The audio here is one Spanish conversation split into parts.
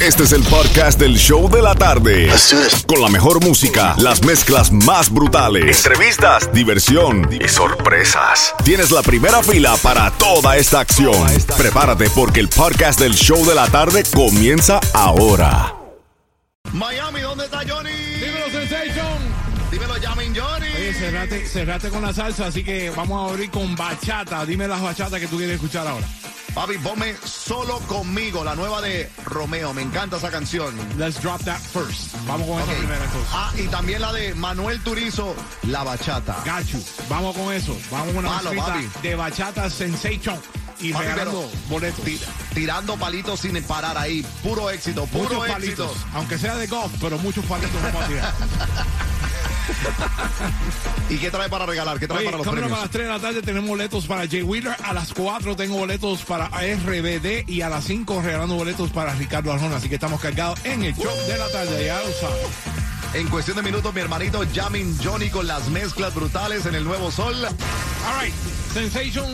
Este es el podcast del show de la tarde. Con la mejor música, las mezclas más brutales, entrevistas, diversión y sorpresas. Tienes la primera fila para toda esta acción. Prepárate porque el podcast del show de la tarde comienza ahora. Miami, ¿dónde está Johnny? Dímelo, Sensation. Dímelo, llamen Johnny. Oye, cerrate, cerrate con la salsa, así que vamos a abrir con bachata. Dime las bachatas que tú quieres escuchar ahora. Papi, ponme solo conmigo, la nueva de Romeo. Me encanta esa canción. Let's drop that first. Vamos con Ok. esa primera entonces. Ah, y también la de Manuel Turizo, La Bachata. Gachu, vamos con eso. Vamos con una papi. de bachata Sensation y regalando boletos. Tirando palitos sin parar ahí. Puro éxito, puro Muchos éxito. palitos, aunque sea de golf, pero muchos palitos vamos a tirar. ¿Y qué trae para regalar? ¿Qué trae Oye, para los premios? a las 3 de la tarde tenemos boletos para Jay Wheeler. A las 4 tengo boletos para RBD. Y a las 5 regalando boletos para Ricardo Arjona. Así que estamos cargados en el show de la tarde. Ya lo sabes. En cuestión de minutos, mi hermanito Jamin Johnny con las mezclas brutales en el Nuevo Sol. All right. Sensation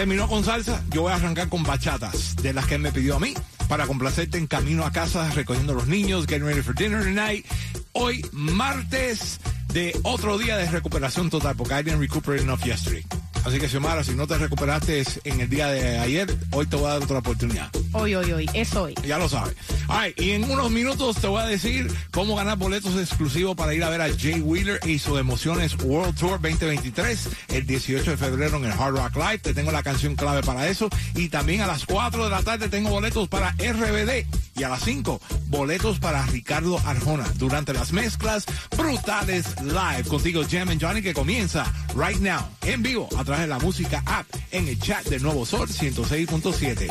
terminó con salsa. Yo voy a arrancar con bachatas de las que él me pidió a mí para complacerte en camino a casa, recogiendo a los niños, getting ready for dinner tonight. Hoy, martes de otro día de recuperación total, porque I didn't recuperate enough yesterday. Así que, Xiomara, si no te recuperaste en el día de ayer, hoy te voy a dar otra oportunidad. Hoy, hoy, hoy, es hoy. Ya lo sabes. Ay, y en unos minutos te voy a decir cómo ganar boletos exclusivos para ir a ver a Jay Wheeler y sus emociones World Tour 2023 el 18 de febrero en el Hard Rock Live. Te tengo la canción clave para eso. Y también a las 4 de la tarde tengo boletos para RBD. Y a las 5, boletos para Ricardo Arjona durante las mezclas brutales live. Contigo Jam and Johnny que comienza right now en vivo a través de la música app en el chat de Nuevo Sol 106.7.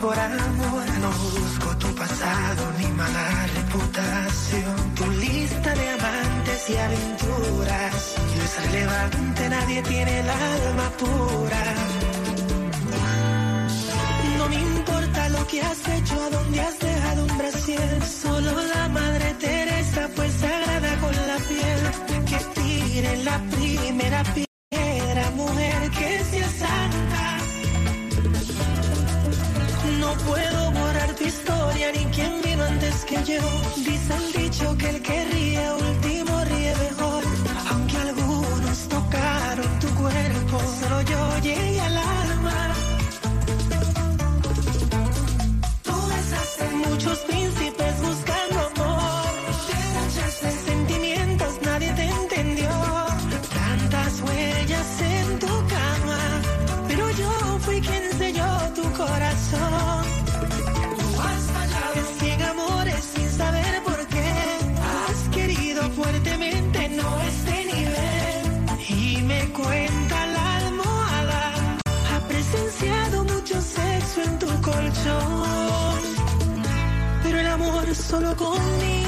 Por amor. No busco tu pasado ni mala reputación. Tu lista de amantes y aventuras no es relevante, nadie tiene el alma pura. No me importa lo que has hecho, a dónde has dejado un brasier. Solo la madre Teresa fue sagrada con la piel. Que tire la primera piedra, mujer que sea santa. Puedo borrar tu historia ni quien vino antes que yo. Dice el dicho que el que el amor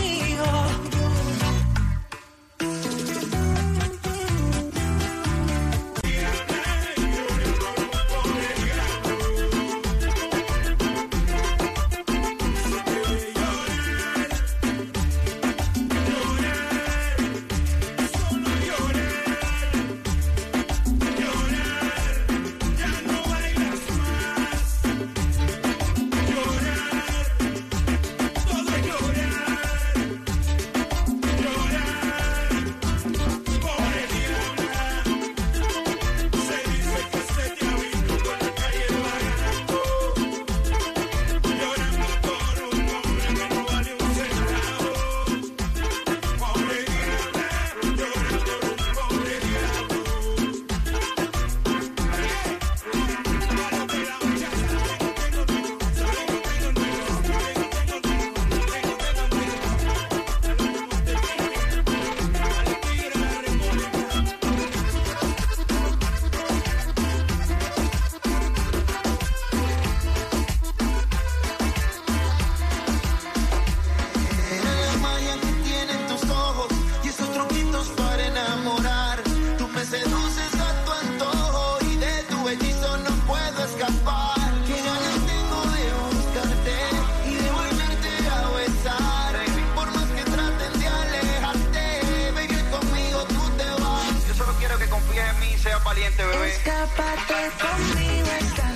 confíes en mí, valiente, bebé. Conmigo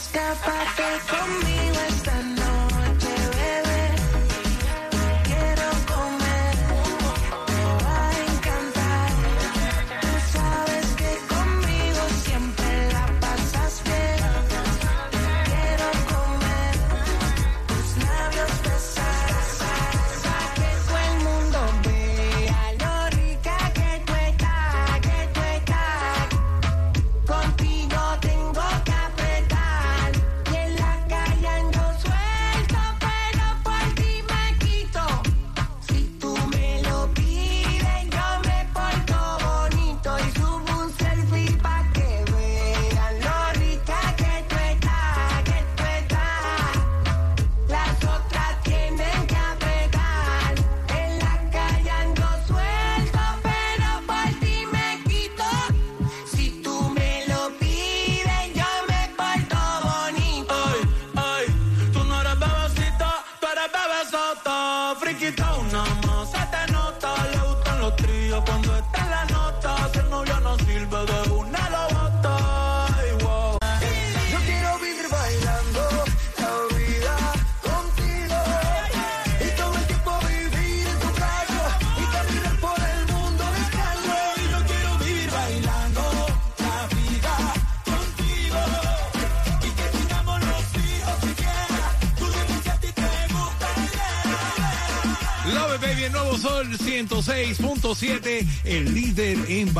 solo conmigo. Escápate conmigo esta noche,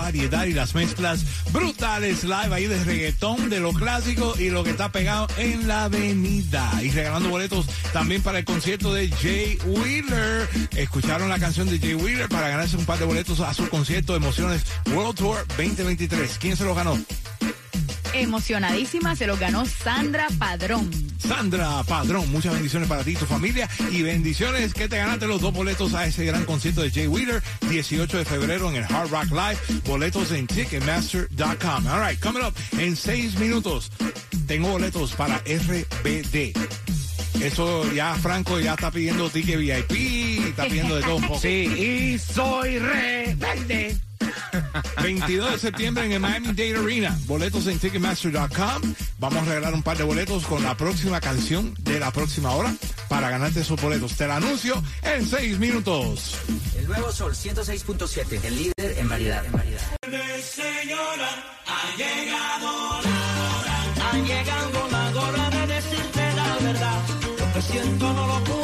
variedad y las mezclas brutales live ahí de reggaetón, de lo clásico y lo que está pegado en la avenida. Y regalando boletos también para el concierto de Jay Wheeler. Escucharon la canción de Jay Wheeler para ganarse un par de boletos a su concierto Emociones World Tour 2023. ¿Quién se lo ganó? Emocionadísima se lo ganó Sandra Padrón. Sandra Padrón, muchas bendiciones para ti y tu familia y bendiciones que te ganaste los dos boletos a ese gran concierto de Jay Wheeler, 18 de febrero en el Hard Rock Live, boletos en Ticketmaster.com. All right, coming up en seis minutos, tengo boletos para RBD. Eso ya Franco ya está pidiendo ticket VIP, está pidiendo de todo un poco. Sí, y soy rebelde. 22 de septiembre en el Miami Dade Arena. Boletos en Ticketmaster.com. Vamos a regalar un par de boletos con la próxima canción de la próxima hora para ganarte esos boletos. Te lo anuncio en seis minutos. El nuevo Sol 106.7, el líder en variedad. En variedad. Ha llegado la hora de decirte la verdad. Lo que siento no lo puedo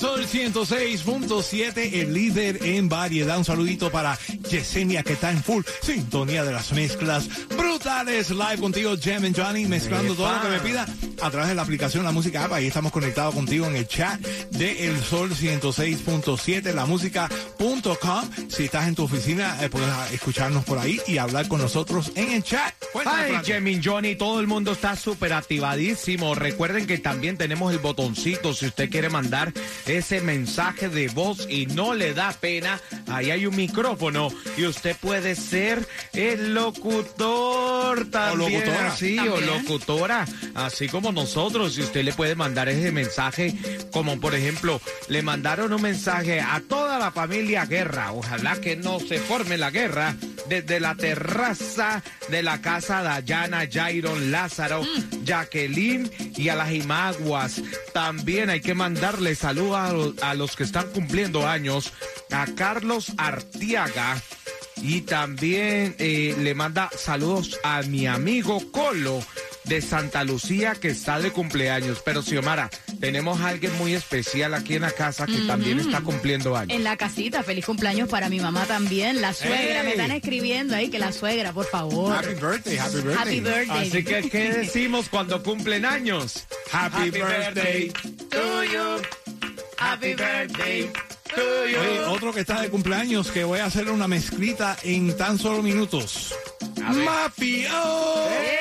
Sol 106.7, el líder en variedad. Un saludito para Yesenia, que está en full sintonía de las mezclas brutales. Live contigo, Jem and Johnny, mezclando todo lo que me pida a través de la aplicación La Música App. Ahí estamos conectados contigo en el chat de El Sol 106.7, lamusica.com. Si estás en tu oficina, eh, puedes escucharnos por ahí y hablar con nosotros en el chat. Ay. Jemin Johnny, todo el mundo está súper activadísimo. Recuerden que también tenemos el botoncito si usted quiere mandar ese mensaje de voz y no le da pena. Ahí hay un micrófono y usted puede ser el locutor también. locutora. Sí, o locutora, así como nosotros. Y usted le puede mandar ese mensaje, como por ejemplo, le mandaron un mensaje a toda la familia Guerra. Ojalá que no se forme la guerra desde la terraza de la casa Dayana, Jairon, Lázaro, Jacqueline y a las Imaguas. También hay que mandarle saludos a los que están cumpliendo años, a Carlos Artiaga. Y también eh, le manda saludos a mi amigo Colo de Santa Lucía que está de cumpleaños. Pero Xiomara, tenemos a alguien muy especial aquí en la casa que también está cumpliendo años. En la casita, feliz cumpleaños para mi mamá también. La suegra, Hey. me están escribiendo ahí que la suegra, por favor. Happy birthday, happy birthday. Happy birthday. Así que, ¿qué decimos cuando cumplen años? Happy birthday to you. Happy birthday Oye, otro que está de cumpleaños que voy a hacerle una mezclita en tan solo minutos. Mafio.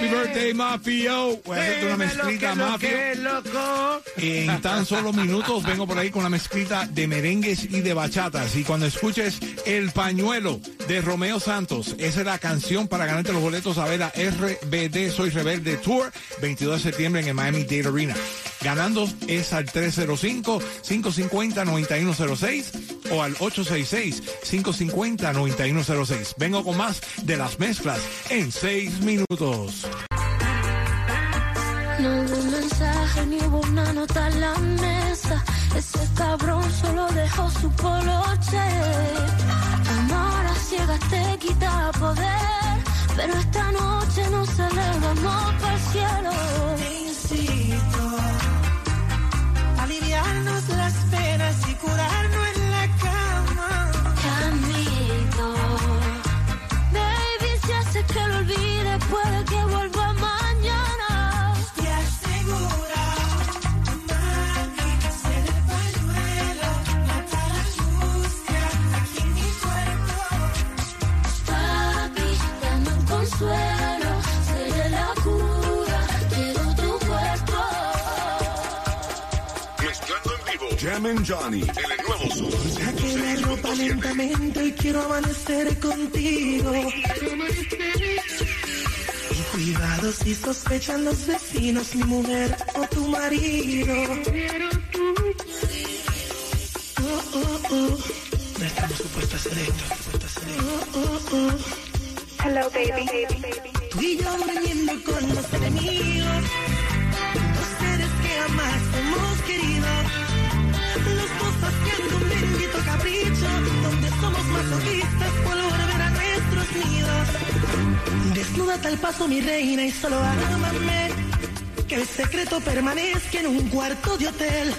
Happy birthday, Mafio. Voy a hacerte una mezclita, Mafio. loco. En tan solo minutos vengo por ahí con una mezclita de merengues y de bachatas. Y cuando escuches El Pañuelo de Romeo Santos, esa es la canción para ganarte los boletos a ver a RBD Soy Rebelde Tour, 22 de septiembre en el Miami Dade Arena. Ganando es al 305-550-9106 o al 866-550-9106. Vengo con más de las mezclas en 6 minutos. No hubo un mensaje ni hubo una nota en la mesa. Ese cabrón solo dejó su poloche. Amar a ciegas te quita poder. Pero esta noche nos elevamos para el cielo. Johnny. El nuevo Sol. Saqué la ropa lentamente y quiero amanecer contigo. Y cuidado si sospechan los vecinos, mi mujer o tu marido. Oh, oh, oh. No estamos supuestos a hacer esto. supuestos a hacer esto. Oh, oh, oh. Hello, baby. Tú y yo durmiendo con los enemigos. Desnuda tal paso, mi reina, y solo ámame. Que el secreto permanezca en un cuarto de hotel.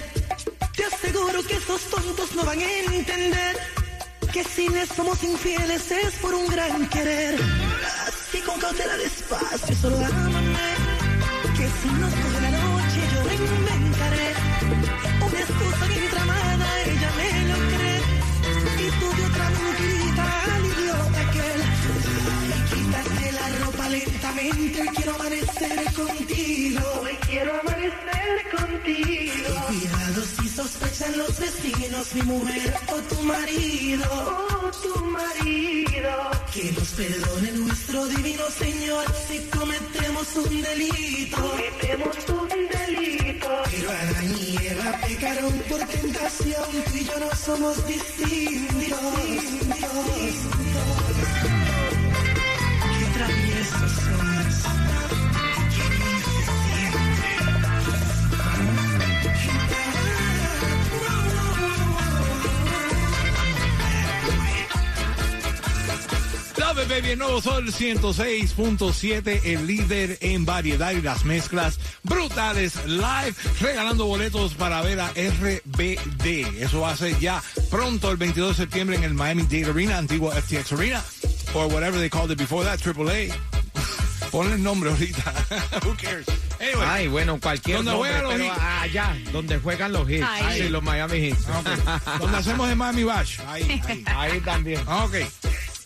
Te aseguro que esos tontos no van a entender. Que si les somos infieles es por un gran querer. Así con cautela despacio, solo ámame. Hoy quiero amanecer contigo. Hoy quiero amanecer contigo. Cuidado si sospechan los vecinos, mi mujer o tu marido. O tu marido. Que nos perdone nuestro divino Señor si cometemos un delito. Cometemos un delito. Pero Adán y Eva pecaron por tentación, tú y yo no somos distintos. Qué traviesos el nuevo Sol 106.7, el líder en variedad y las mezclas brutales live, regalando boletos para ver a RBD. Eso va a ser ya pronto, el 22 de septiembre, en el Miami Dade Arena, antiguo FTX Arena, or whatever they called it before that, AAA. Ponle el nombre ahorita. Who cares? Anyway, Ay, bueno, cualquier Donde nombre, juegan los pero hits. allá, donde juegan los hits. Ahí. Sí, los Miami Hits. ok. donde hacemos el Miami Bash. Ahí, ahí. Ahí también. Ok.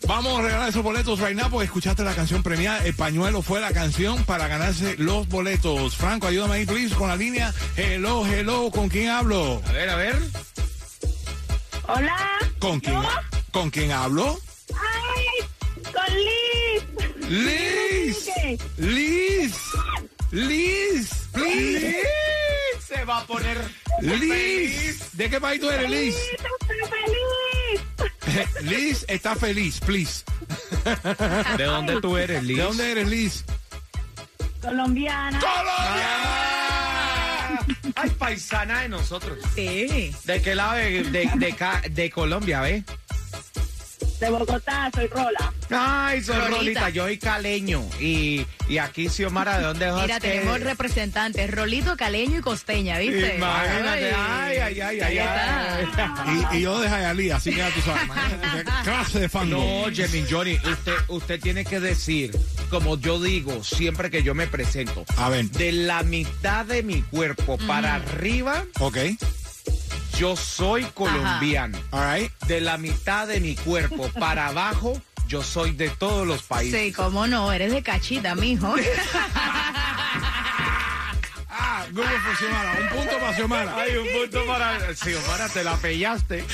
Vamos a regalar esos boletos right now porque escuchaste la canción premiada. El pañuelo fue la canción para ganarse los boletos. Franco, ayúdame ahí, please, con la línea. Hello, hello, ¿con quién hablo? A ver, a ver. Hola. ¿Con quién, ¿con quién hablo? Liz. Liz. Liz. Liz. Se va a poner Liz. ¿De qué país tú eres, Liz? Feliz. Liz está feliz, please. ¿De dónde tú eres, Liz? ¿De dónde eres, Liz? Colombiana. Ah, Ay, paisana de nosotros. Sí. ¿De qué lado de, de, de de Colombia, ve? De Bogotá, soy Rola. Ay, soy Rolita. Rolita, yo soy caleño. Y, y aquí, Xiomara, ¿de dónde es Mira, usted? tenemos representantes, Rolito, Caleño y Costeña, ¿viste? Imagínate, ay, ay, ay, ay, ay. Y, y yo de Jayalía, así que ya tú sabes. clase de fan. No, Jimmy Johnny, usted, usted tiene que decir, como yo digo siempre que yo me presento, A ver. de la mitad de mi cuerpo para arriba, Ok. Yo soy colombiano. All right. De la mitad de mi cuerpo para abajo, yo soy de todos los países. Sí, cómo no, eres de cachita, mijo. Ah, Google for Xiomara. Un punto para Xiomara. Hay un punto para... Xiomara, te la pellaste.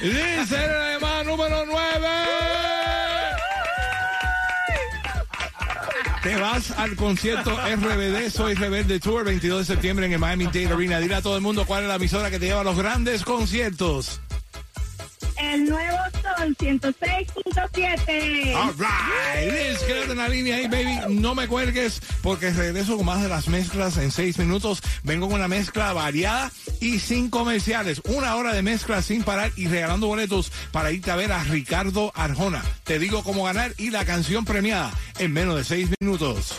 La llamada número 9. Te vas al concierto RBD Soy Rebelde Tour 22 de septiembre en el Miami Dade Arena. Dile a todo el mundo cuál es la emisora que te lleva a los grandes conciertos. El nuevo Sol 106.7. All right. Liz, quédate en la línea ahí, baby. No me cuelgues porque regreso con más de las mezclas en seis minutos. Vengo con una mezcla variada y sin comerciales. Una hora de mezcla sin parar y regalando boletos para irte a ver a Ricardo Arjona. Te digo cómo ganar y la canción premiada en menos de seis minutos.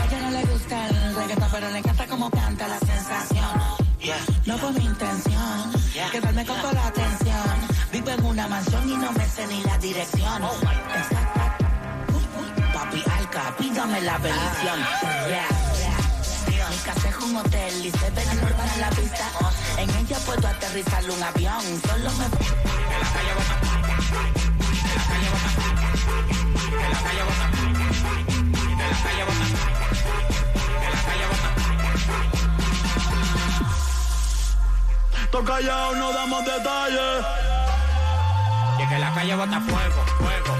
A ella no le gusta el reggaetón, pero le encanta como canta la sensación. No fue mi intención quedarme con toda la atención. Vivo en una mansión y no me sé ni la dirección. Exacta. Papi Alca, pídame la bendición. Casa es un hotel y se ve la para la pista. En ella puedo aterrizar un avión. Solo me. Toca callado, no damos detalles. Y que la calle bota fuego, fuego,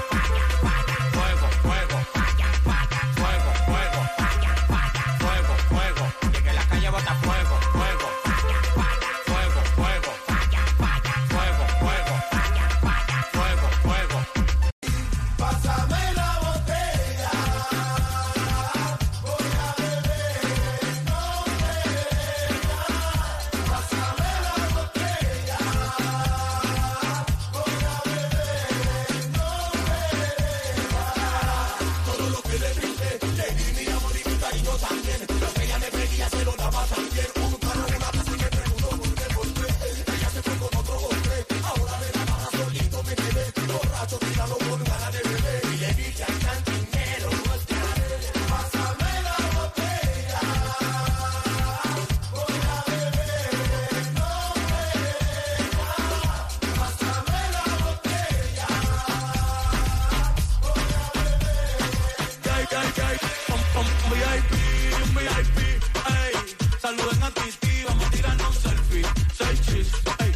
Un, VIP, un VIP. Ey, saluden a Titi, vamos a tirarnos un selfie. Seis chis,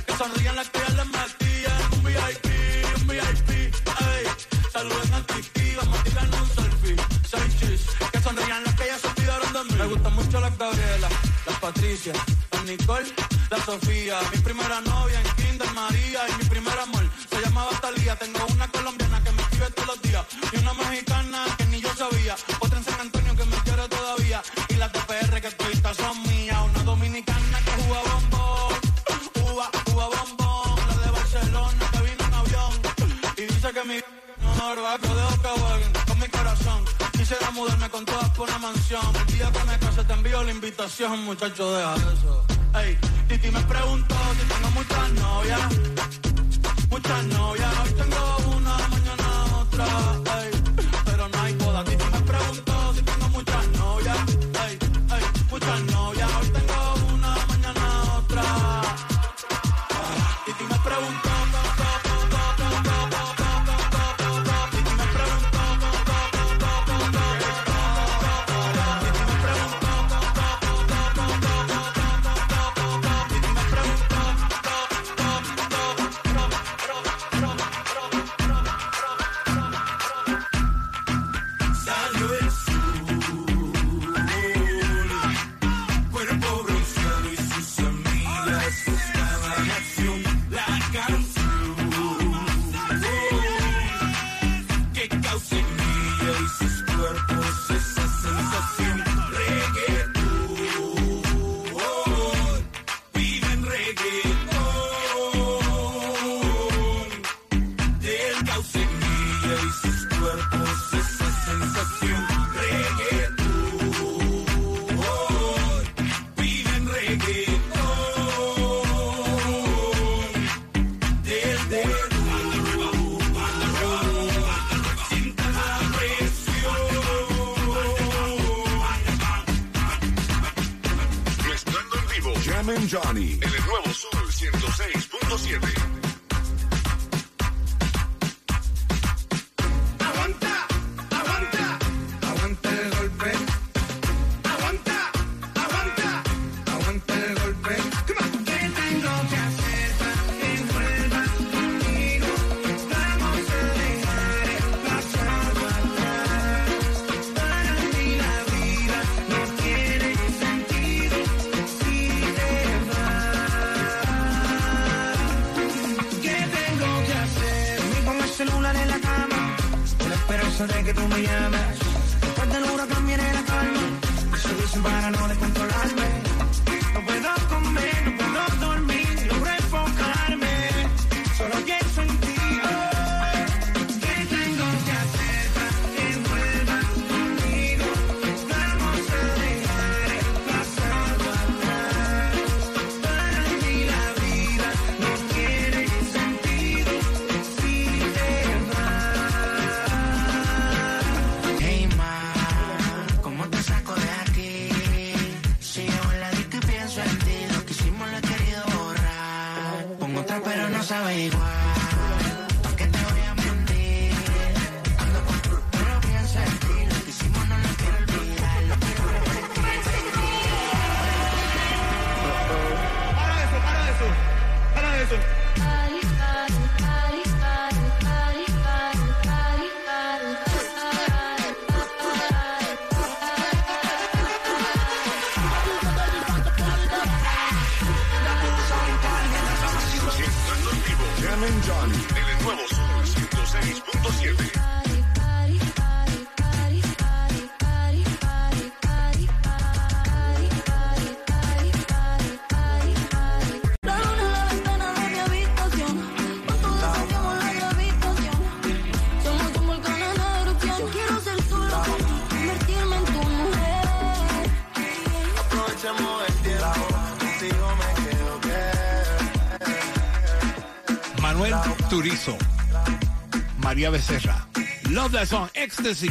que sonrían las que ya les metían. Un VIP, un VIP. Ey, saluden a Titi, vamos a tirarnos un selfie. Seis chis, que sonrían las que ya se olvidaron de mí. Me gustan mucho las Gabriela, las Patricia, las Nicole, la Sofía. Mi primera novia en Kinder María y mi primer amor se llamaba Talía. Tengo una mansión. El día que me case te envío la invitación, muchacho, deja eso. Ey, Titi me preguntó si tengo muchas novias. Muchas novias, hoy tengo una, mañana otra. Ey, Johnny. Con la esperanza de que tú me llames. Después del huracán viene la calma. Eso dicen para no descontrolarme. María Becerra. Love that song, Ecstasy.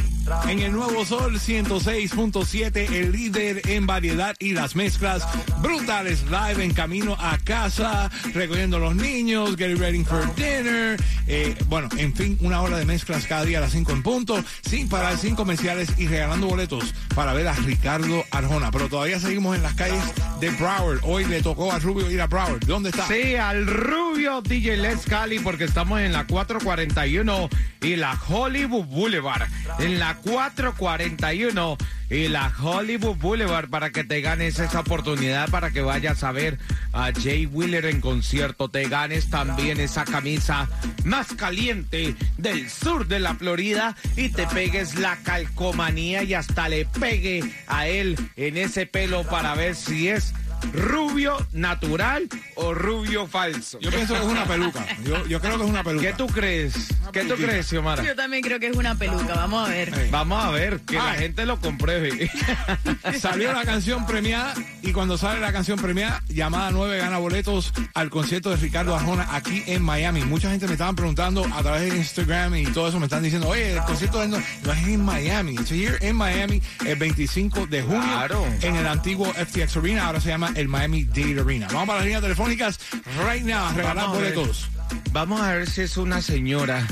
En el nuevo Sol 106.7, el líder en variedad y las mezclas brutales live en camino a casa, recogiendo los niños, getting ready for dinner. Eh, bueno, en fin, una hora de mezclas cada día a las 5 en punto, sin parar, sin comerciales y regalando boletos para ver a Ricardo Arjona. Pero todavía seguimos en las calles de Broward. Hoy le tocó a Rubio ir a Broward. ¿Dónde está? Sí, al rubio DJ Les Cali, porque estamos en la 441 y la Hollywood Boulevard. En la 441 y la Hollywood Boulevard para que te ganes esa oportunidad para que vayas a ver a Jay Wheeler en concierto. Te ganes también esa camisa más caliente del sur de la Florida y te pegues la calcomanía y hasta le pegue a él en ese pelo para ver si es rubio natural o rubio falso. Yo pienso que es una peluca. Yo, yo creo que es una peluca. ¿Qué tú crees? ¿Qué tú crees, Xiomara? Yo también creo que es una peluca. Vamos a ver. Hey. Vamos a ver, que la gente lo compruebe. Salió la canción premiada y cuando sale la canción premiada, llamada 9 gana boletos al concierto de Ricardo Arjona aquí en Miami. Mucha gente me estaban preguntando a través de Instagram y todo eso me están diciendo, oye, el concierto de no, no es en Miami, it's here en Miami el 25 de junio Claro. en el antiguo FTX Arena, ahora se llama el Miami Dade Arena. Vamos para las líneas telefónicas right now a regalar a boletos. Vamos a ver si es una señora.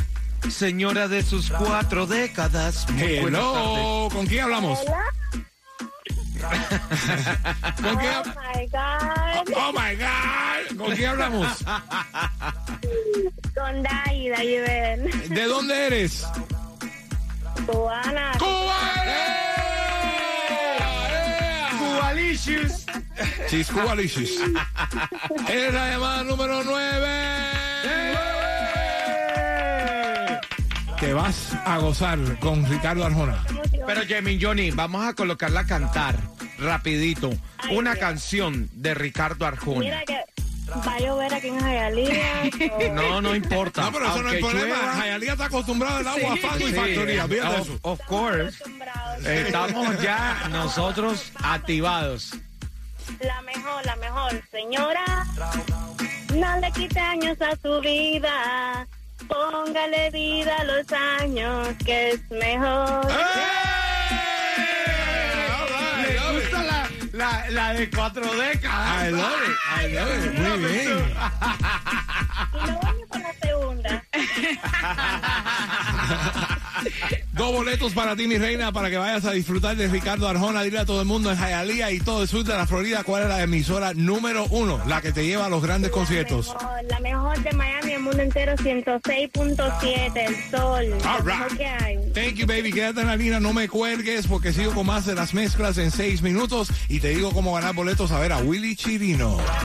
Señora de sus cuatro décadas. Muy. Hello, ¿con quién hablamos? ¿Con quién Oh my God. Oh my God, ¿con quién hablamos? Con Dai, Dai Ben. ¿De dónde eres? Cubana. Cubalicious. She's Cubalicious. Es la llamada número 9. Te vas a gozar con Ricardo Arjona. Pero Jamie Johnny, vamos a colocarla a cantar rapidito. Una canción de Ricardo Arjona. Mira que va a llover aquí en so- No, no importa. No, pero eso no es problema. Jayalía está acostumbrada al agua, fango y Sí, factoría. Fíjate eso. of course. acostumbrados. Estamos ya nosotros activados. La mejor, la mejor. Señora, no le quite años a su vida. Póngale vida a los años, que es mejor. Le la, la, de cuatro décadas. I love it, I love it. Muy bien. Y no vamos con la segunda. Dos boletos para ti, mi reina, para que vayas a disfrutar de Ricardo Arjona. Dile a todo el mundo en Hialeah y todo el sur de la Florida cuál es la emisora número uno, la que te lleva a los grandes conciertos. La mejor, la mejor de Miami, el mundo entero, 106.7, el sol. All right. mejor que hay. Thank you, baby. Quédate en la línea, no me cuelgues porque sigo con más de las mezclas en seis minutos y te digo cómo ganar boletos a ver a Willy Chirino.